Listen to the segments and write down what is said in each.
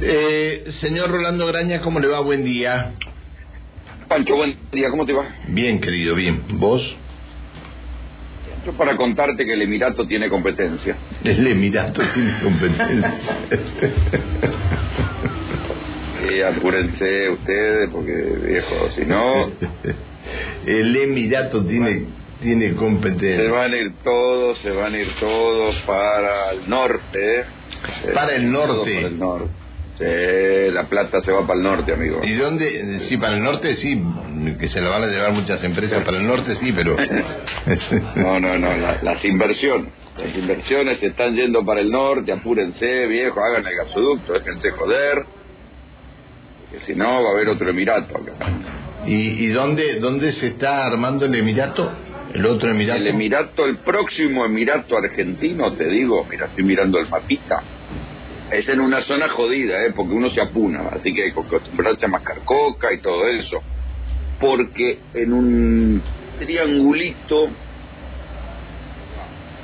Eh, señor Rolando Graña, ¿cómo le va? Buen día. Pancho, buen día, ¿cómo te va? Bien, querido, bien. ¿Vos? Yo para contarte que el Emirato tiene competencia. El Emirato tiene competencia. Sí, apúrense ustedes, porque viejo, si no, El Emirato tiene, tiene se competencia. van a ir todos, se van a ir todos para el norte. ¿eh? Para el norte. Para el norte. Sí, la plata se va para el norte, amigo. ¿Y dónde? Sí, para el norte sí, que se lo van a llevar muchas empresas para el norte sí, pero... No, no, no, la- las inversiones. Las inversiones se están yendo para el norte, apúrense, viejo, hagan el gasoducto, déjense joder. Porque si no, va a haber otro Emirato acá. ¿Y, y dónde, dónde se está armando el Emirato? ¿El otro Emirato? El Emirato, el próximo Emirato argentino, te digo, mira, estoy mirando el mapita, es en una zona jodida, ¿eh? porque uno se apuna, así que hay que acostumbrarse a mascar coca y todo eso. Porque en un triangulito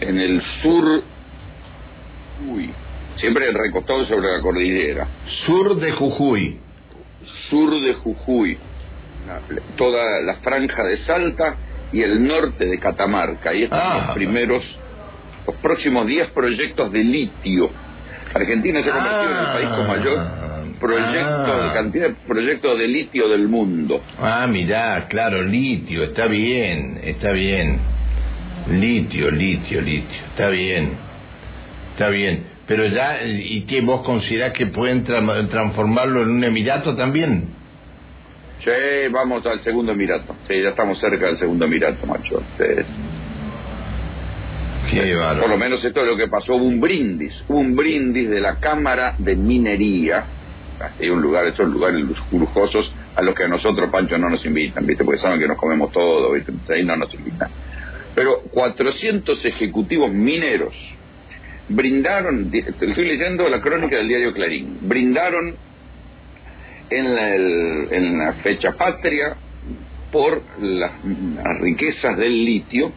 en el sur, uy, siempre recostado sobre la cordillera, Sur de Jujuy. sur de Jujuy, toda la franja de Salta y el norte de Catamarca. Ahí están Ah. los primeros, los próximos 10 proyectos de litio. Argentina se ha convertido en el país con mayor proyecto, Ah. cantidad de proyectos de litio del mundo. Ah, mirá, claro, litio, está bien, está bien. Litio, litio, litio, está bien, está bien. Pero ya, ¿y qué vos considerás que pueden tra- transformarlo en un emirato también? Sí, vamos al segundo Emirato. Sí, ya estamos cerca del segundo Emirato, macho. Sí. Qué Por lo menos esto es lo que pasó, hubo un brindis, un brindis de la Cámara de Minería, hay un lugar, esos lugares lujosos a los que a nosotros, Pancho, no nos invitan, ¿viste? Porque saben que nos comemos todo, ¿viste? Entonces ahí no nos invitan. Pero 400 ejecutivos mineros brindaron, estoy leyendo la crónica del diario Clarín, brindaron en la, el- en la fecha patria por las, las riquezas del litio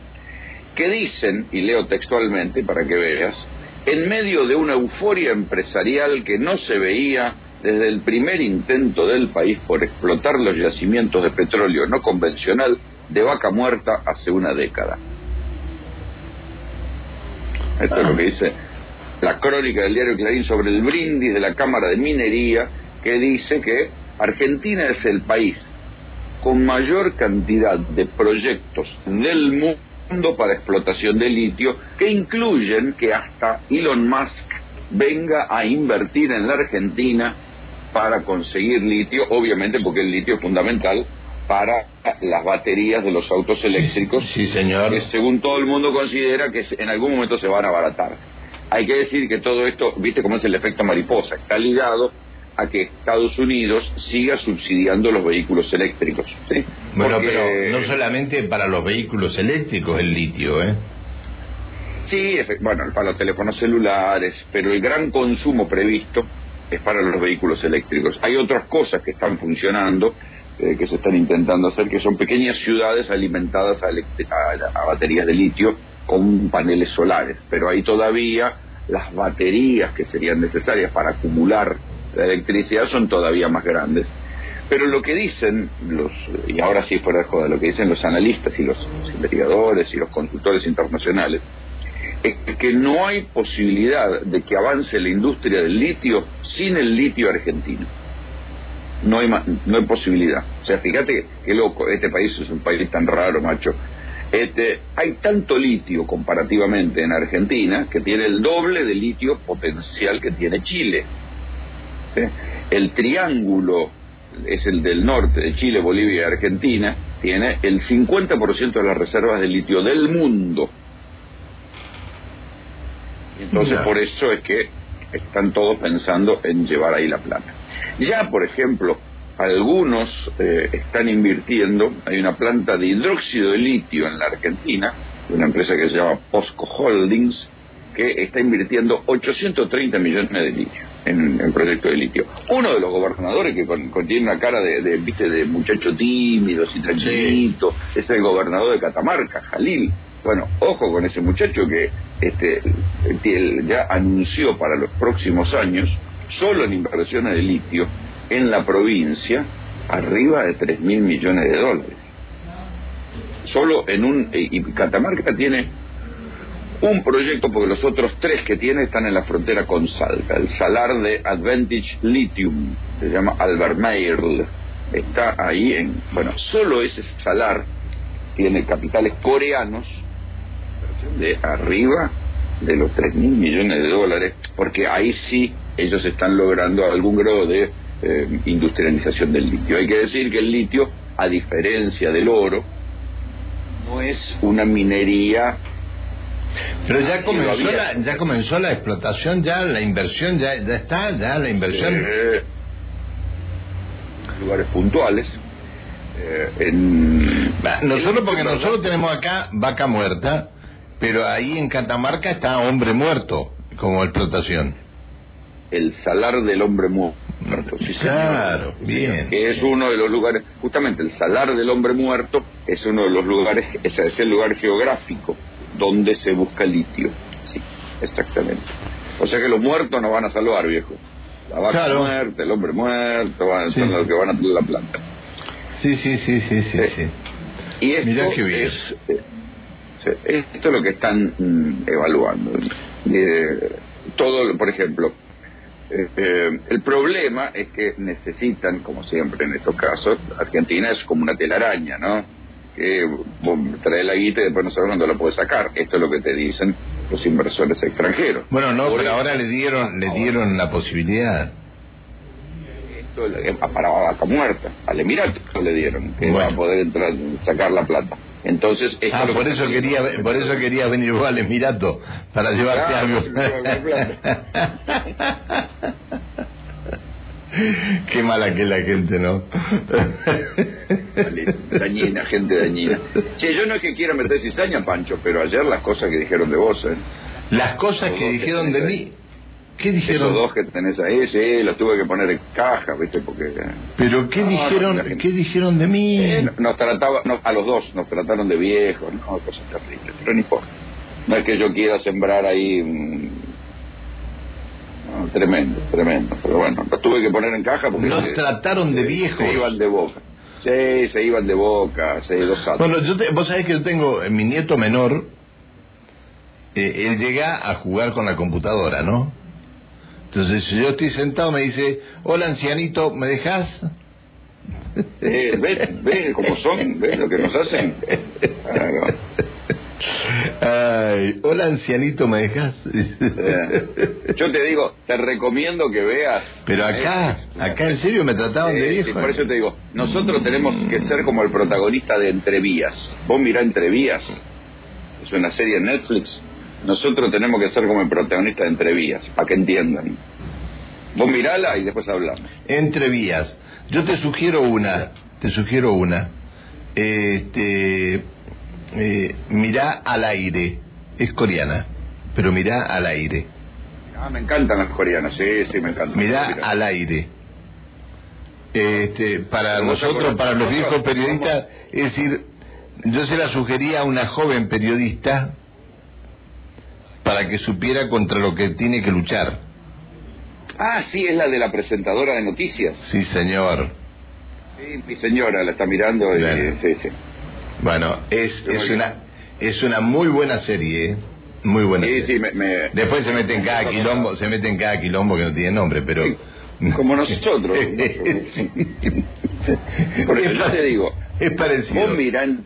que dicen, y leo textualmente para que veas, en medio de una euforia empresarial que no se veía desde el primer intento del país por explotar los yacimientos de petróleo no convencional de vaca muerta hace una década. Esto es lo que dice la crónica del diario Clarín sobre el brindis de la Cámara de Minería, que dice que Argentina es el país con mayor cantidad de proyectos del mundo para explotación de litio, que incluyen que hasta Elon Musk venga a invertir en la Argentina para conseguir litio, obviamente porque el litio es fundamental para las baterías de los autos eléctricos, Sí, señor. que según todo el mundo considera que en algún momento se van a abaratar. Hay que decir que todo esto, viste cómo es el efecto mariposa, está ligado a que Estados Unidos siga subsidiando los vehículos eléctricos. ¿sí? Bueno, Porque- pero no solamente para los vehículos eléctricos el litio, ¿eh? Sí, bueno, para los teléfonos celulares, pero el gran consumo previsto es para los vehículos eléctricos. Hay otras cosas que están funcionando, eh, que se están intentando hacer, que son pequeñas ciudades alimentadas a, elect- a- a baterías de litio con paneles solares, pero hay todavía las baterías que serían necesarias para acumular la electricidad son todavía más grandes. Pero lo que dicen los, y ahora sí fuera de joda, lo que dicen los analistas y los investigadores y los consultores internacionales, es que no hay posibilidad de que avance la industria del litio sin el litio argentino. No hay, no hay posibilidad. O sea, fíjate qué loco, este país es un país tan raro, macho. Este, hay tanto litio comparativamente en Argentina que tiene el doble de litio potencial que tiene Chile. ¿Sí? El triángulo es el del norte, de Chile, Bolivia y Argentina, tiene el 50% de las reservas de litio del mundo. Entonces por eso es que están todos pensando en llevar ahí la plata. Ya, por ejemplo, algunos eh, están invirtiendo, hay una planta de hidróxido de litio en la Argentina, una empresa que se llama Posco Holdings, que está invirtiendo 830 millones de litio en el proyecto de litio. Uno de los gobernadores que con, con- tiene una cara de, de, viste de muchacho tímido, y tranquilito, es el gobernador de Catamarca, Jalil. Bueno, ojo con ese muchacho que este, ya anunció para los próximos años solo en inversiones de litio, en la provincia, arriba de 3 mil millones de dólares. Solo en un... Y Catamarca tiene un proyecto, porque los otros tres que tiene están en la frontera con Salta. El salar de Advantage Lithium, se llama Albermeirl, está ahí en... Bueno, solo ese salar tiene capitales coreanos de arriba de los 3 mil millones de dólares, porque ahí sí ellos están logrando algún grado de eh, industrialización del litio. Hay que decir que el litio, a diferencia del oro, no es una minería pero ya comenzó, la, ya comenzó la explotación, ya la inversión, ya, ya está, ya la inversión. Eh, lugares puntuales. Eh, en, nosotros, porque nosotros tenemos acá vaca muerta, pero ahí en Catamarca está hombre muerto como explotación. El salar del hombre muerto. Sí, claro, bien. Que es uno de los lugares, justamente el salar del hombre muerto es uno de los lugares, es el lugar geográfico donde se busca litio. Sí, exactamente. O sea que los muertos nos van a salvar, viejo. La vaca muerta, el hombre muerto, van ser los que van a tener la planta. Sí, sí, sí, sí, sí. sí. Y esto es, eh, esto es lo que están mm, evaluando. Eh, todo, por ejemplo, eh, el problema es que necesitan, como siempre en estos casos, Argentina es como una telaraña, ¿no? Que vos traes la guita y después no sabes cuándo la puedes sacar. Esto es lo que te dicen los inversores extranjeros. Bueno, no, pero ahora le dieron le dieron la posibilidad. Esto para vaca muerta, al Emirato le dieron, que va a poder entrar, sacar la plata. Entonces, ah, por eso quería por eso quería venir vos al Emirato para llevarte algo. Qué mala que la gente, ¿no? dañina, gente dañina. Che, yo no es que quiera meter cizaña, Pancho, pero ayer las cosas que dijeron de vos, ¿eh? Las cosas que dijeron de mí. ¿Qué dijeron? Los dos que tenés ahí, sí, los tuve que poner en caja, ¿viste? Porque... Eh, ¿Pero qué dijeron qué dijeron de mí? Eh, nos trataba, a los dos nos trataron de viejos, no, cosas terribles, pero ni por No es que yo quiera sembrar ahí tremendo, tremendo. Pero bueno, lo tuve que poner en caja porque... Nos trataron de viejos. Se iban de boca. Sí, se iban de boca, se dos Bueno, yo vos sabés que yo tengo mi nieto menor, eh, él llega a jugar con la computadora, ¿no? Entonces, si yo estoy sentado, me dice, hola ancianito, ¿me dejas? Eh, ¿Ves, ves cómo son? ¿Ves lo que nos hacen? Ay, hola ancianito, ¿me dejas? Yo te digo, te recomiendo que veas. Pero acá, acá en serio me trataban de viejo. por eso te digo, nosotros tenemos que ser como el protagonista de Entrevías. Vos mirá Entrevías, es una serie de Netflix. Nosotros tenemos que ser como el protagonista de Entrevías, para que entiendan. Vos mirala y después hablamos. Entrevías. Yo te sugiero una, te sugiero una. Este eh, mirá al aire. Es coreana, pero mirá al aire. Ah, me encantan las coreanas, sí, sí, me encantan. Mirá al aire. Este, para nosotros, para los viejos periodistas, es decir, yo se la sugería a una joven periodista para que supiera contra lo que tiene que luchar. Ah, sí, es la de la presentadora de noticias. Sí, señor. Sí, mi señora la está mirando y, sí, sí. Bueno, es, es una es una muy buena serie, ¿eh? muy buena. Sí, sí, me, Después se mete en cada quilombo, se mete en cada quilombo que no tiene nombre, pero como nosotros. Por eso yo te digo, es parecido. Vos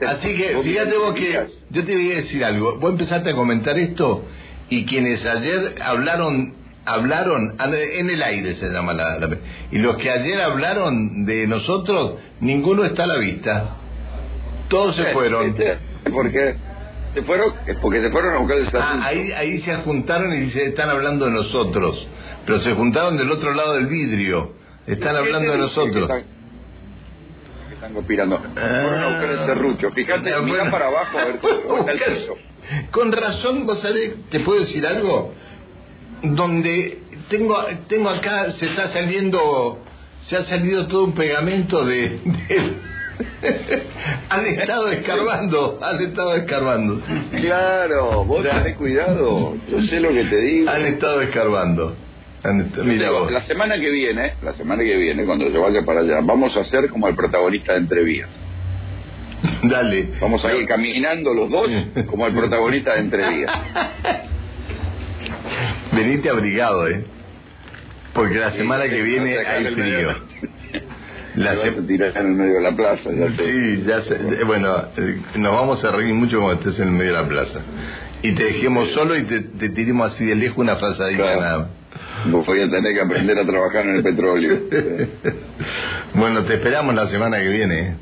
Así que fíjate vos que yo te voy a decir algo. Vos empezaste a comentar esto y quienes ayer hablaron hablaron en el aire se llama la, la y los que ayer hablaron de nosotros ninguno está a la vista todos se fueron. ¿Por qué? ¿Se fueron? Porque se fueron a buscar el ah, ahí, ahí se juntaron y se están hablando de nosotros. Pero se juntaron del otro lado del vidrio. Están hablando de nosotros. Están conspirando. Fueron a buscar el serrucho. Fíjate, mira para abajo a ver cómo está el piso. Con razón, vos sabés, ¿te puedo decir algo? Donde tengo, tengo acá, se está saliendo, se ha salido todo un pegamento de han estado escarbando, han estado escarbando. Claro, vos tenés cuidado, yo sé lo que te digo. Han estado escarbando. Mira vos. La semana que viene, la semana que viene, cuando yo vaya para allá, vamos a hacer como el protagonista de Entrevías. Dale. Vamos a ir caminando los dos como el protagonista de Entrevías. Venite abrigado, ¿eh? Porque la semana que viene hay frío. La se... tirar en el medio de la plaza. Ya sí, ya sé. Bueno, eh, nos vamos a reír mucho cuando estés en el medio de la plaza. Y te dejemos solo y te, te tiremos así de lejos una frazadita claro. nada. Vos voy a tener que aprender a trabajar en el petróleo. bueno, te esperamos la semana que viene. ¿eh?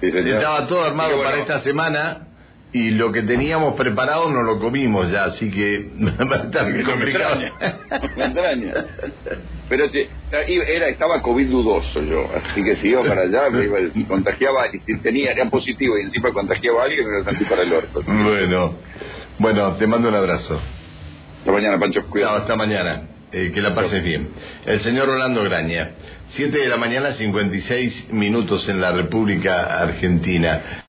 Sí, Estaba todo armado bueno. para esta semana y lo que teníamos preparado no lo comimos ya, así que va a estar me complicado. Me extraña. Pero era, estaba COVID dudoso yo, así que si iba para allá, me iba, contagiaba, y si tenía, era positivo y encima contagiaba a alguien, me lo sentí para el orto. Bueno, bueno, te mando un abrazo. Hasta mañana, Pancho. Cuidado. hasta mañana. Eh, que la pases bien. El señor Rolando Graña, 7 de la mañana, 56 minutos en la República Argentina.